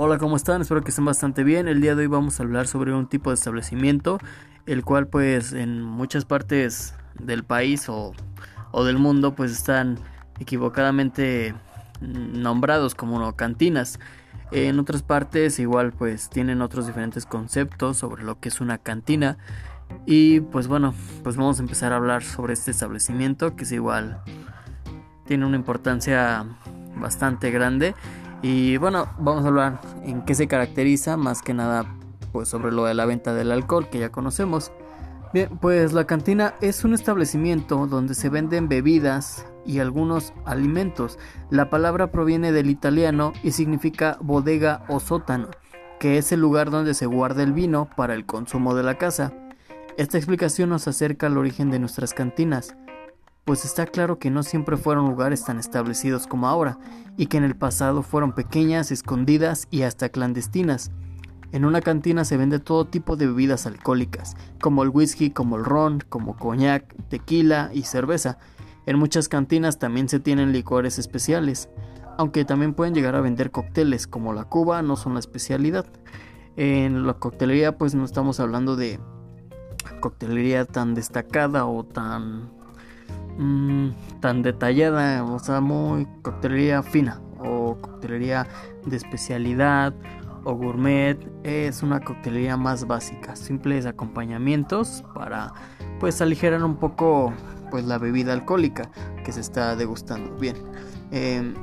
Hola, ¿cómo están? Espero que estén bastante bien. El día de hoy vamos a hablar sobre un tipo de establecimiento, el cual pues en muchas partes del país o, del mundo pues están equivocadamente nombrados como cantinas. En otras partes igual pues tienen otros diferentes conceptos sobre lo que es una cantina. Y pues bueno, pues vamos a empezar a hablar sobre este establecimiento que es igual tiene una importancia bastante grande y bueno, vamos a hablar en qué se caracteriza, más que nada pues sobre lo de la venta del alcohol que ya conocemos. Bien, pues la cantina es un establecimiento donde se venden bebidas y algunos alimentos. La palabra proviene del italiano y significa bodega o sótano, que es el lugar donde se guarda el vino para el consumo de la casa. Esta explicación nos acerca al origen de nuestras cantinas pues está claro que no siempre fueron lugares tan establecidos como ahora, y que en el pasado fueron pequeñas, escondidas y hasta clandestinas. En una cantina se vende todo tipo de bebidas alcohólicas, como el whisky, como el ron, como coñac, tequila y cerveza. En muchas cantinas también se tienen licores especiales, aunque también pueden llegar a vender cócteles, como la cuba no son la especialidad. En la coctelería pues no estamos hablando de coctelería tan destacada o tan Mm, tan detallada, o sea, muy coctelería fina o coctelería de especialidad o gourmet es una coctelería más básica, simples acompañamientos para pues aligerar un poco pues la bebida alcohólica que se está degustando. Bien, em,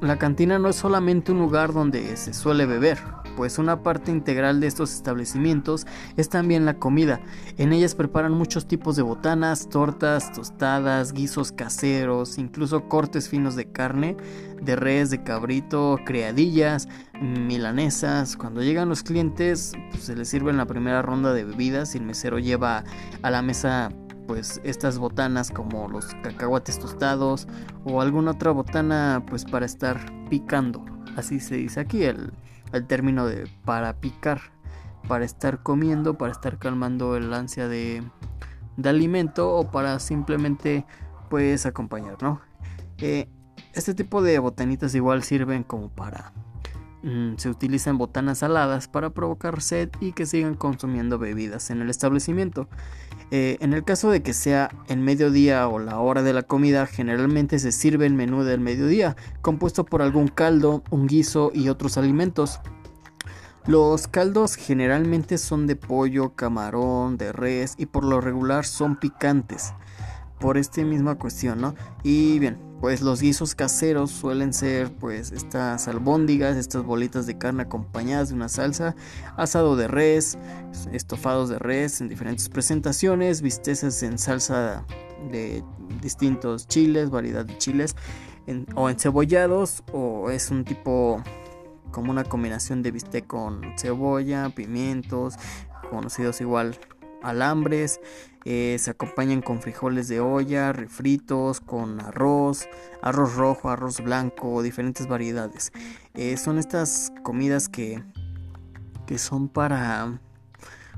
la cantina no es solamente un lugar donde se suele beber, pues una parte integral de estos establecimientos es también la comida. En ellas preparan muchos tipos de botanas, tortas, tostadas, guisos caseros, incluso cortes finos de carne, de res, de cabrito, criadillas, milanesas. Cuando llegan los clientes, pues, se les sirve en la primera ronda de bebidas y el mesero lleva a la mesa pues estas botanas como los cacahuates tostados o alguna otra botana pues para estar picando así se dice aquí el, el término de para picar, para estar comiendo, para estar calmando el ansia de, de alimento o para simplemente pues acompañar, ¿no? Eh, este tipo de botanitas igual sirven como para... Mm, se utilizan botanas saladas para provocar sed y que sigan consumiendo bebidas en el establecimiento. Eh, en el caso de que sea el mediodía o la hora de la comida, generalmente se sirve el menú del mediodía, compuesto por algún caldo, un guiso y otros alimentos. Los caldos generalmente son de pollo, camarón, de res y por lo regular son picantes. Por esta misma cuestión, ¿no? Y bien, pues los guisos caseros suelen ser pues estas albóndigas, estas bolitas de carne acompañadas de una salsa, asado de res, estofados de res en diferentes presentaciones, bisteces en salsa de distintos chiles, variedad de chiles, o encebollados, o es un tipo como una combinación de bistec con cebolla, pimientos, conocidos igual alambres, eh, se acompañan con frijoles de olla, refritos, con arroz, arroz rojo, arroz blanco, diferentes variedades. Eh, son estas comidas que, que son para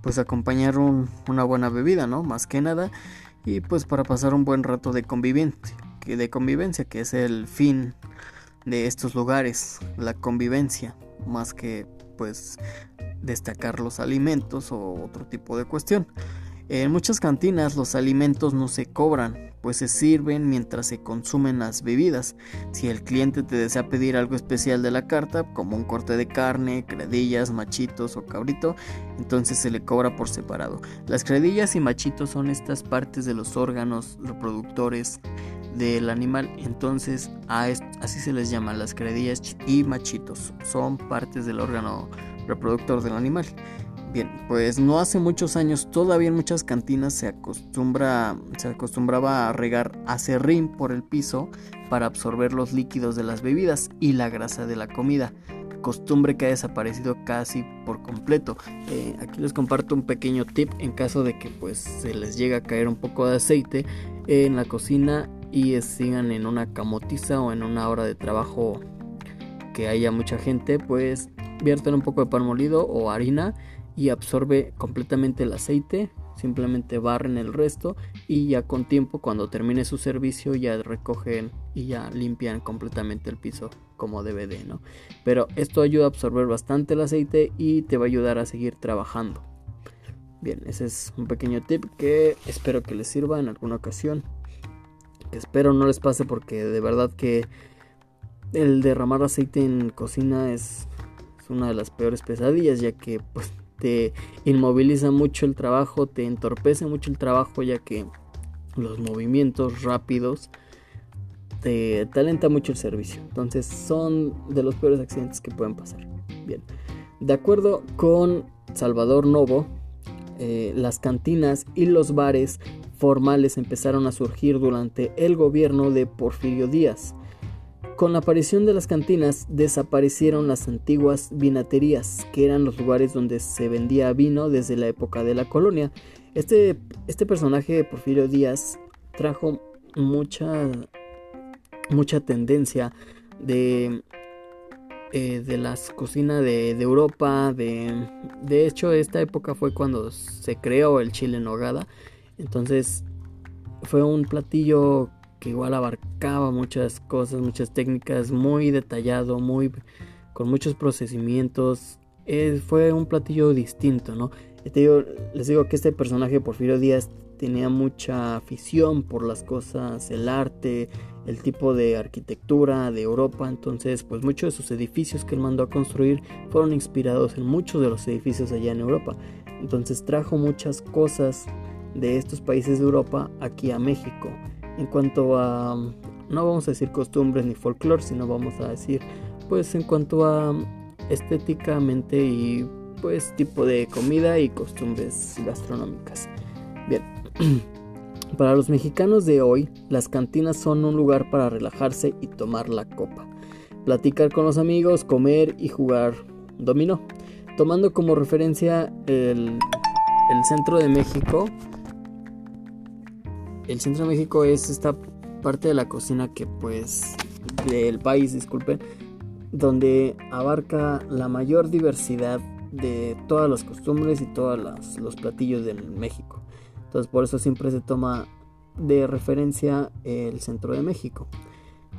pues acompañar una buena bebida, ¿no? Más que nada. Y pues para pasar un buen rato de convivencia, que de convivencia, que es el fin de estos lugares, la convivencia, más que pues destacar los alimentos o otro tipo de cuestión. En muchas cantinas los alimentos no se cobran, pues se sirven mientras se consumen las bebidas. Si el cliente te desea pedir algo especial de la carta, como un corte de carne, credillas, machitos o cabrito, entonces se le cobra por separado. Las credillas y machitos son estas partes de los órganos reproductores del animal, entonces a así se les llama las credillas y machitos, son partes del órgano reproductor del animal. Bien, pues no hace muchos años todavía en muchas cantinas se acostumbra se acostumbraba a regar acerrín por el piso para absorber los líquidos de las bebidas y la grasa de la comida, costumbre que ha desaparecido casi por completo. Eh, aquí les comparto un pequeño tip en caso de que pues se les llegue a caer un poco de aceite en la cocina y sigan en una camotiza o en una hora de trabajo que haya mucha gente, pues vierten un poco de pan molido o harina y absorbe completamente el aceite. Simplemente barren el resto y ya con tiempo cuando termine su servicio ya recogen y ya limpian completamente el piso como DVD, ¿no? Pero esto ayuda a absorber bastante el aceite y te va a ayudar a seguir trabajando. Bien, ese es un pequeño tip que espero que les sirva en alguna ocasión. Que espero no les pase porque de verdad que el derramar aceite en cocina es, es una de las peores pesadillas ya que pues te inmoviliza mucho el trabajo, te entorpece mucho el trabajo ya que los movimientos rápidos te, talenta mucho el servicio. Entonces son de los peores accidentes que pueden pasar. Bien, de acuerdo con Salvador Novo, eh, las cantinas y los bares formales empezaron a surgir durante el gobierno de Porfirio Díaz. Con la aparición de las cantinas desaparecieron las antiguas vinaterías, que eran los lugares donde se vendía vino desde la época de la colonia. Este, este personaje, Porfirio Díaz, trajo mucha, mucha tendencia de, eh, de las cocinas de, Europa. De, de hecho, esta época fue cuando se creó el chile en nogada. Entonces, fue un platillo que igual abarcaba muchas cosas, muchas técnicas, muy detallado, muy con muchos procesamientos. fue un platillo distinto, ¿no? les digo que este personaje Porfirio Díaz tenía mucha afición por las cosas, el arte, el tipo de arquitectura de Europa, entonces pues muchos de sus edificios que él mandó a construir fueron inspirados en muchos de los edificios allá en Europa. Entonces trajo muchas cosas de estos países de Europa aquí a México. En cuanto a, no vamos a decir costumbres ni folclore, sino vamos a decir, pues en cuanto a estéticamente y pues tipo de comida y costumbres gastronómicas. Bien, para los mexicanos de hoy, las cantinas son un lugar para relajarse y tomar la copa, platicar con los amigos, comer y jugar dominó. Tomando como referencia el, el centro de México, el centro de México es esta parte de la cocina que pues del país, disculpen, donde abarca la mayor diversidad de todas las costumbres y todos los, platillos de México. Entonces por eso siempre se toma de referencia el centro de México.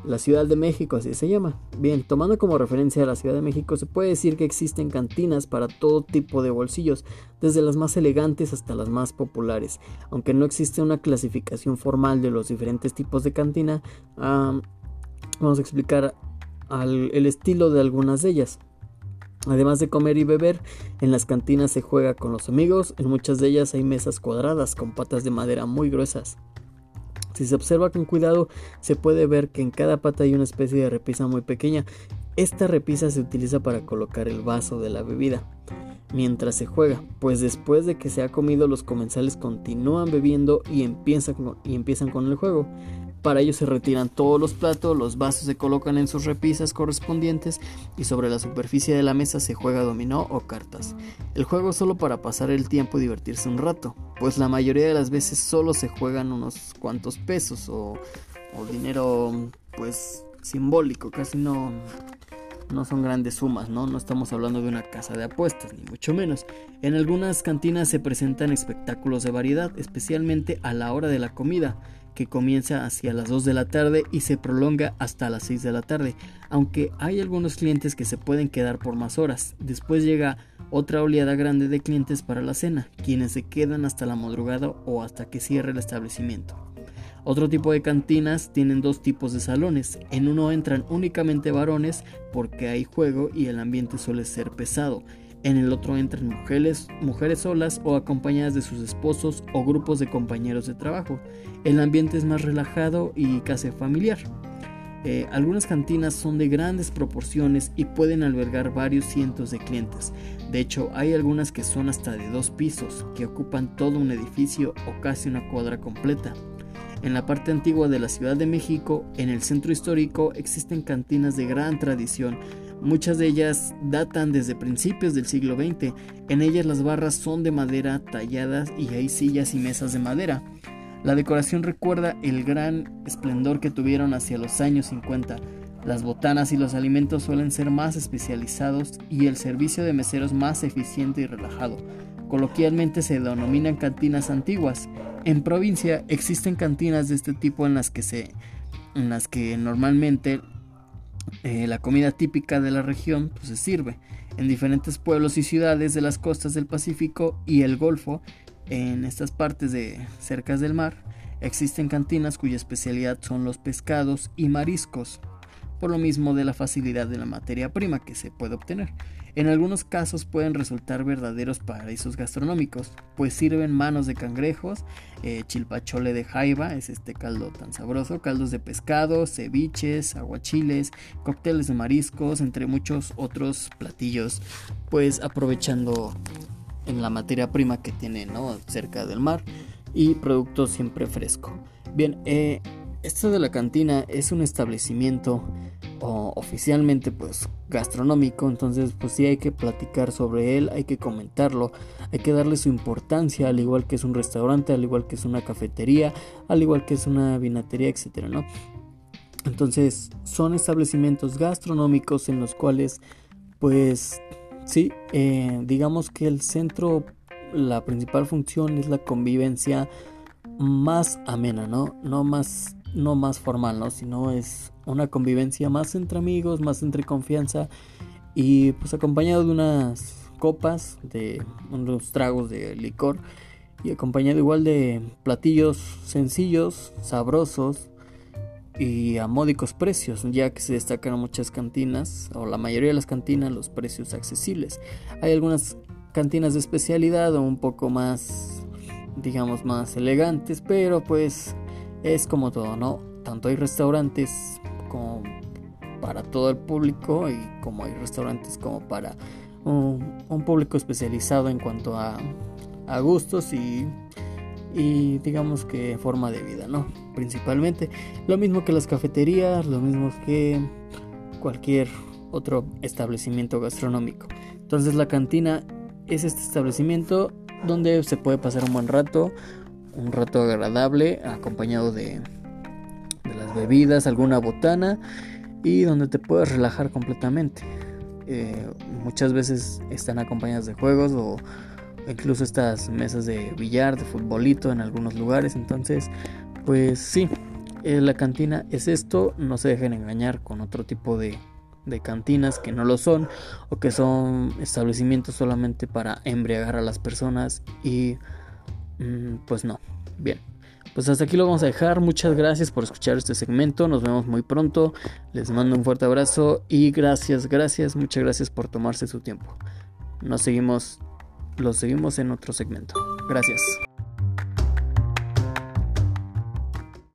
La Ciudad de México, así se llama. Bien, tomando como referencia a la Ciudad de México, se puede decir que existen cantinas para todo tipo de bolsillos, desde las más elegantes hasta las más populares. Aunque no existe una clasificación formal de los diferentes tipos de cantina, vamos a explicar el estilo de algunas de ellas. Además de comer y beber, en las cantinas se juega con los amigos, en muchas de ellas hay mesas cuadradas con patas de madera muy gruesas. Si se observa con cuidado, se puede ver que en cada pata hay una especie de repisa muy pequeña. Esta repisa se utiliza para colocar el vaso de la bebida mientras se juega, pues después de que se ha comido los comensales continúan bebiendo y empiezan con, el juego. Para ello se retiran todos los platos, los vasos se colocan en sus repisas correspondientes y sobre la superficie de la mesa se juega dominó o cartas. El juego es solo para pasar el tiempo y divertirse un rato, pues la mayoría de las veces solo se juegan unos cuantos pesos o, o dinero pues simbólico, casi no, no son grandes sumas, ¿no? No estamos hablando de una casa de apuestas, ni mucho menos. En algunas cantinas se presentan espectáculos de variedad, especialmente a la hora de la comida que comienza hacia las 2 de la tarde y se prolonga hasta las 6 de la tarde, aunque hay algunos clientes que se pueden quedar por más horas. Después llega otra oleada grande de clientes para la cena, quienes se quedan hasta la madrugada o hasta que cierre el establecimiento. Otro tipo de cantinas tienen dos tipos de salones. En uno entran únicamente varones porque hay juego y el ambiente suele ser pesado. En el otro entran mujeres, mujeres solas o acompañadas de sus esposos o grupos de compañeros de trabajo. El ambiente es más relajado y casi familiar. Eh, algunas cantinas son de grandes proporciones y pueden albergar varios cientos de clientes. De hecho, hay algunas que son hasta de dos pisos, que ocupan todo un edificio o casi una cuadra completa. En la parte antigua de la Ciudad de México, en el centro histórico, existen cantinas de gran tradición Muchas de ellas datan desde principios del siglo XX. En ellas las barras son de madera talladas y hay sillas y mesas de madera. La decoración recuerda el gran esplendor que tuvieron hacia los años 50. Las botanas y los alimentos suelen ser más especializados y el servicio de meseros más eficiente y relajado. Coloquialmente se denominan cantinas antiguas. En provincia existen cantinas de este tipo en las que se en las que normalmente eh, la comida típica de la región pues, se sirve en diferentes pueblos y ciudades de las costas del Pacífico y el Golfo, en estas partes de cercas del mar, existen cantinas cuya especialidad son los pescados y mariscos, por lo mismo de la facilidad de la materia prima que se puede obtener. En algunos casos pueden resultar verdaderos paraísos gastronómicos, pues sirven manos de cangrejos, eh, chilpachole de jaiba, es este caldo tan sabroso, caldos de pescado, ceviches, aguachiles, cócteles de mariscos, entre muchos otros platillos, pues aprovechando en la materia prima que tiene ¿no? cerca del mar y producto siempre fresco. Bien, eh, esto de la cantina es un establecimiento oficialmente pues gastronómico, entonces pues sí hay que platicar sobre él, hay que comentarlo, hay que darle su importancia, al igual que es un restaurante, al igual que es una cafetería, al igual que es una vinatería, etcétera, ¿no? Entonces son establecimientos gastronómicos en los cuales pues sí, eh, digamos que el centro, la principal función es la convivencia más amena, ¿no? No más, no más formal, ¿no? Sino es una convivencia más entre amigos, más entre confianza y pues acompañado de unas copas, de unos tragos de licor y acompañado igual de platillos sencillos, sabrosos y a módicos precios, ya que se destacan muchas cantinas o la mayoría de las cantinas los precios accesibles. Hay algunas cantinas de especialidad o un poco más digamos más elegantes, pero pues es como todo, ¿no? Tanto hay restaurantes como para todo el público y como hay restaurantes como para un, público especializado en cuanto a, a gustos y, y, digamos que forma de vida, ¿no? Principalmente lo mismo que las cafeterías, lo mismo que cualquier otro establecimiento gastronómico. Entonces la cantina es este establecimiento donde se puede pasar un buen rato, un rato agradable acompañado de bebidas, alguna botana y donde te puedes relajar completamente. Eh, muchas veces están acompañadas de juegos o incluso estas mesas de billar, de futbolito en algunos lugares. Entonces, pues sí, eh, la cantina es esto. No se dejen engañar con otro tipo de, de cantinas que no lo son o que son establecimientos solamente para embriagar a las personas y pues no. Bien. Pues hasta aquí lo vamos a dejar. Muchas gracias por escuchar este segmento. Nos vemos muy pronto. Les mando un fuerte abrazo y gracias, gracias, muchas gracias por tomarse su tiempo. Nos seguimos, lo seguimos en otro segmento. Gracias.